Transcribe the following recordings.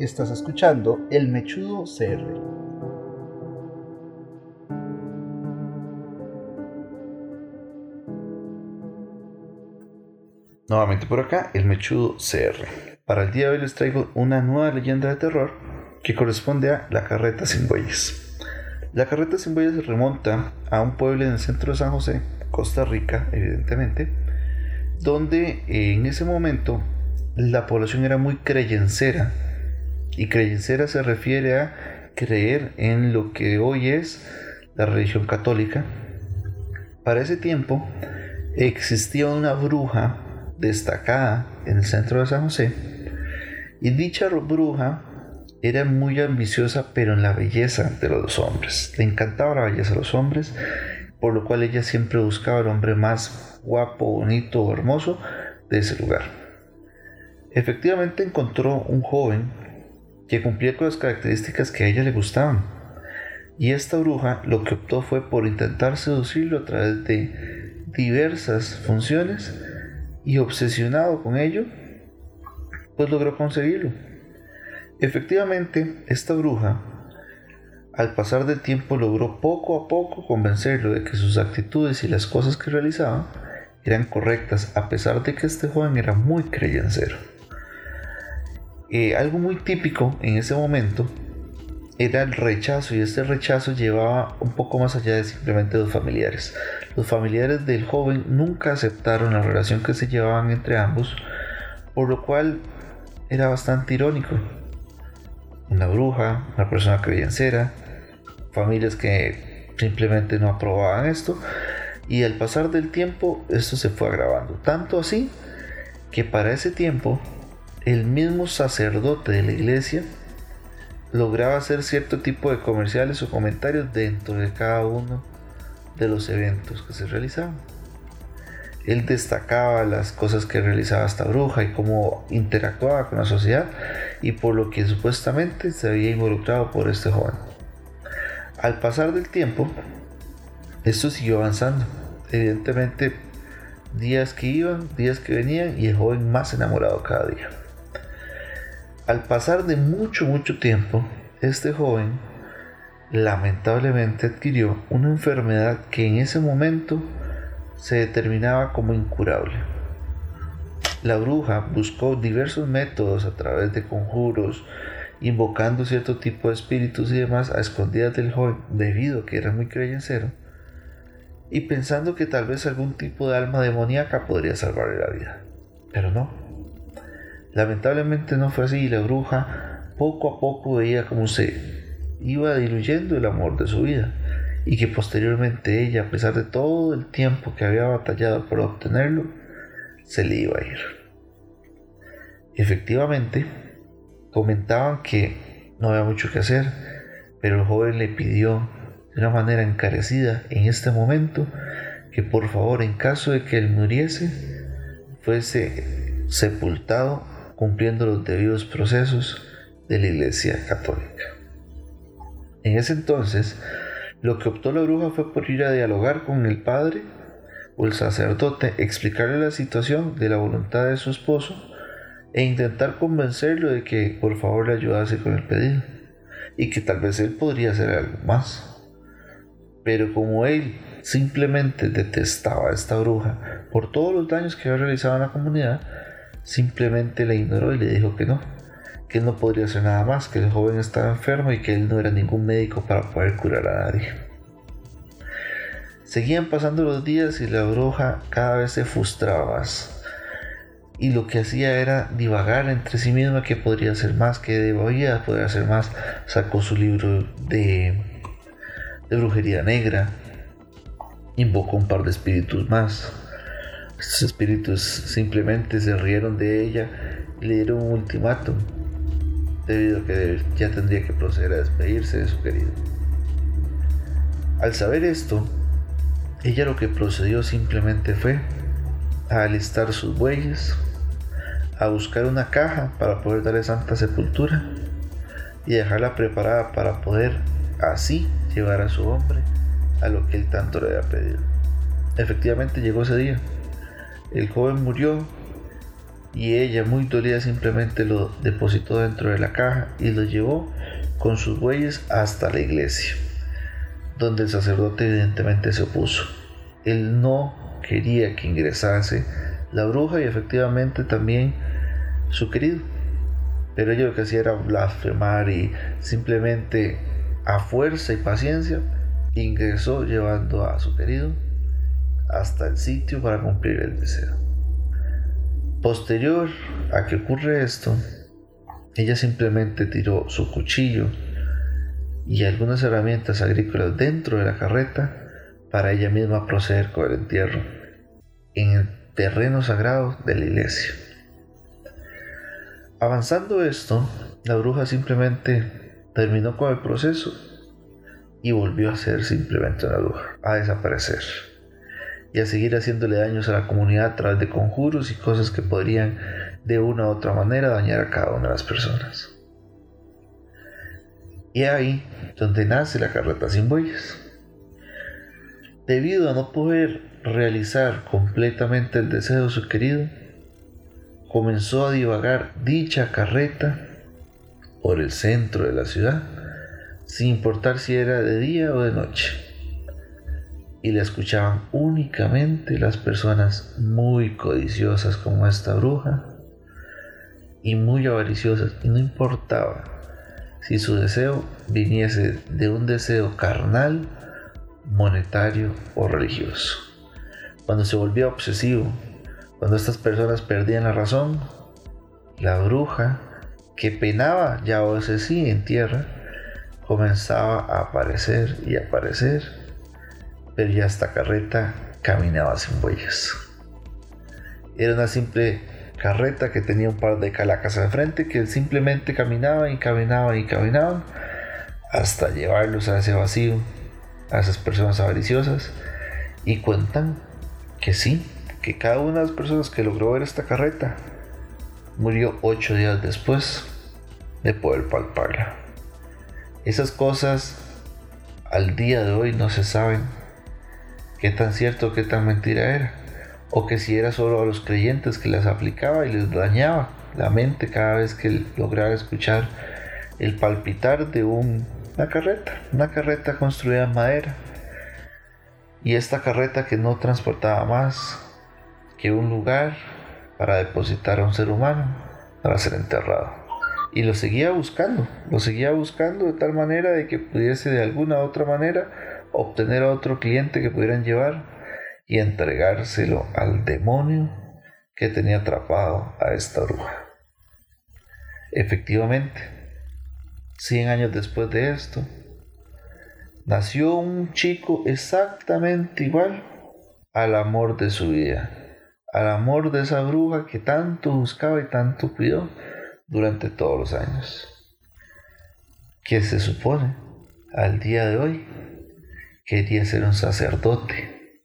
Estás escuchando El Mechudo CR. Nuevamente por acá, El Mechudo CR. Para el día de hoy les traigo una nueva leyenda de terror que corresponde a La Carreta Sin Bueyes. La Carreta Sin Bueyes se remonta a un pueblo en el centro de San José, Costa Rica, evidentemente, donde en ese momento la población era muy creyencera y creyencera se refiere a creer en lo que hoy es la religión católica. Para ese tiempo existía una bruja destacada en el centro de San José y dicha bruja era muy ambiciosa pero en la belleza de los hombres. Le encantaba la belleza de los hombres, por lo cual ella siempre buscaba al hombre más guapo, bonito o hermoso de ese lugar. Efectivamente encontró un joven que cumplía con las características que a ella le gustaban. Y esta bruja lo que optó fue por intentar seducirlo a través de diversas funciones y obsesionado con ello, pues logró conseguirlo. Efectivamente, esta bruja, al pasar del tiempo, logró poco a poco convencerlo de que sus actitudes y las cosas que realizaba eran correctas, a pesar de que este joven era muy creyencero. Eh, algo muy típico en ese momento era el rechazo y este rechazo llevaba un poco más allá de simplemente los familiares. Los familiares del joven nunca aceptaron la relación que se llevaban entre ambos, por lo cual era bastante irónico. Una bruja, una persona creyencera, familias que simplemente no aprobaban esto y al pasar del tiempo esto se fue agravando. Tanto así que para ese tiempo el mismo sacerdote de la iglesia lograba hacer cierto tipo de comerciales o comentarios dentro de cada uno de los eventos que se realizaban. Él destacaba las cosas que realizaba esta bruja y cómo interactuaba con la sociedad y por lo que supuestamente se había involucrado por este joven. Al pasar del tiempo, esto siguió avanzando. Evidentemente, días que iban, días que venían y el joven más enamorado cada día. Al pasar de mucho, mucho tiempo, este joven lamentablemente adquirió una enfermedad que en ese momento se determinaba como incurable. La bruja buscó diversos métodos a través de conjuros, invocando cierto tipo de espíritus y demás a escondidas del joven debido a que era muy creyencero y pensando que tal vez algún tipo de alma demoníaca podría salvarle la vida. Pero no, Lamentablemente no fue así y la bruja poco a poco veía cómo se iba diluyendo el amor de su vida y que posteriormente ella, a pesar de todo el tiempo que había batallado por obtenerlo, se le iba a ir. Efectivamente, comentaban que no había mucho que hacer, pero el joven le pidió de una manera encarecida en este momento que por favor en caso de que él muriese fuese sepultado cumpliendo los debidos procesos de la Iglesia Católica. En ese entonces, lo que optó la bruja fue por ir a dialogar con el padre o el sacerdote, explicarle la situación de la voluntad de su esposo e intentar convencerlo de que por favor le ayudase con el pedido y que tal vez él podría hacer algo más. Pero como él simplemente detestaba a esta bruja por todos los daños que había realizado en la comunidad, simplemente la ignoró y le dijo que no, que él no podría hacer nada más, que el joven estaba enfermo y que él no era ningún médico para poder curar a nadie. Seguían pasando los días y la bruja cada vez se frustraba más. Y lo que hacía era divagar entre sí misma que podría hacer más, que debía poder hacer más. Sacó su libro de, de brujería negra, invocó un par de espíritus más, estos espíritus simplemente se rieron de ella y le dieron un ultimátum, debido a que ya tendría que proceder a despedirse de su querido. Al saber esto, ella lo que procedió simplemente fue a alistar sus bueyes, a buscar una caja para poder darle santa sepultura y dejarla preparada para poder así llevar a su hombre a lo que él tanto le había pedido. Efectivamente llegó ese día. El joven murió y ella, muy dolida, simplemente lo depositó dentro de la caja y lo llevó con sus bueyes hasta la iglesia, donde el sacerdote evidentemente se opuso. Él no quería que ingresase la bruja y efectivamente también su querido. Pero ella lo que hacía era blasfemar y simplemente a fuerza y paciencia ingresó llevando a su querido hasta el sitio para cumplir el deseo. Posterior a que ocurre esto, ella simplemente tiró su cuchillo y algunas herramientas agrícolas dentro de la carreta para ella misma proceder con el entierro en el terreno sagrado de la iglesia. Avanzando esto, la bruja simplemente terminó con el proceso y volvió a ser simplemente una bruja, a desaparecer y a seguir haciéndole daños a la comunidad a través de conjuros y cosas que podrían de una u otra manera dañar a cada una de las personas. Y ahí donde nace la carreta sin bueyes. Debido a no poder realizar completamente el deseo de su querido, comenzó a divagar dicha carreta por el centro de la ciudad, sin importar si era de día o de noche y la escuchaban únicamente las personas muy codiciosas como esta bruja y muy avariciosas y no importaba si su deseo viniese de un deseo carnal, monetario o religioso. Cuando se volvía obsesivo, cuando estas personas perdían la razón, la bruja que penaba ya o ese sí en tierra comenzaba a aparecer y aparecer pero ya esta carreta caminaba sin bueyes. Era una simple carreta que tenía un par de calacas al frente que simplemente caminaba y caminaba y caminaba hasta llevarlos a ese vacío, a esas personas avariciosas. Y cuentan que sí, que cada una de las personas que logró ver esta carreta murió ocho días después de poder palparla. Esas cosas al día de hoy no se saben qué tan cierto, qué tan mentira era, o que si era solo a los creyentes que las aplicaba y les dañaba la mente cada vez que lograba escuchar el palpitar de una carreta, una carreta construida en madera. Y esta carreta que no transportaba más que un lugar para depositar a un ser humano para ser enterrado. Y lo seguía buscando, lo seguía buscando de tal manera de que pudiese de alguna u otra manera obtener a otro cliente que pudieran llevar y entregárselo al demonio que tenía atrapado a esta bruja. Efectivamente, 100 años después de esto, nació un chico exactamente igual al amor de su vida, al amor de esa bruja que tanto buscaba y tanto cuidó durante todos los años. Que se supone al día de hoy quería ser un sacerdote,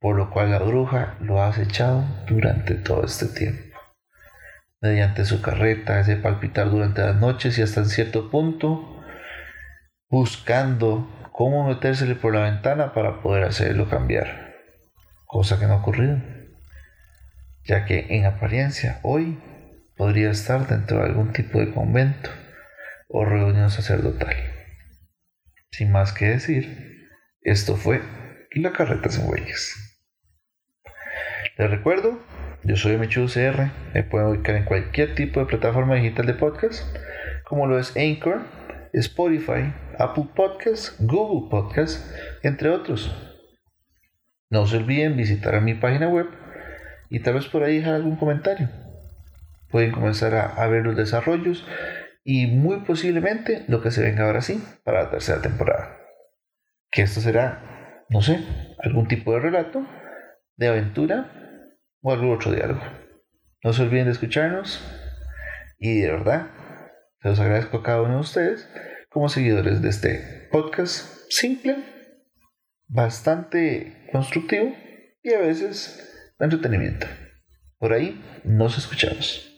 por lo cual la bruja lo ha acechado durante todo este tiempo. Mediante su carreta, ese palpitar durante las noches y hasta en cierto punto, buscando cómo metérsele por la ventana para poder hacerlo cambiar, cosa que no ha ocurrido, ya que en apariencia hoy podría estar dentro de algún tipo de convento o reunión sacerdotal. Sin más que decir, esto fue La Carreta sin Huellas. Les recuerdo, yo soy Michu CR, me pueden ubicar en cualquier tipo de plataforma digital de podcast, como lo es Anchor, Spotify, Apple Podcasts, Google Podcasts, entre otros. No se olviden visitar mi página web y tal vez por ahí dejar algún comentario. Pueden comenzar a, a ver los desarrollos y muy posiblemente lo que se venga ahora sí para la tercera temporada. Que esto será, no sé, algún tipo de relato, de aventura o algún otro diálogo. No se olviden de escucharnos y de verdad, se los agradezco a cada uno de ustedes como seguidores de este podcast simple, bastante constructivo y a veces de entretenimiento. Por ahí nos escuchamos.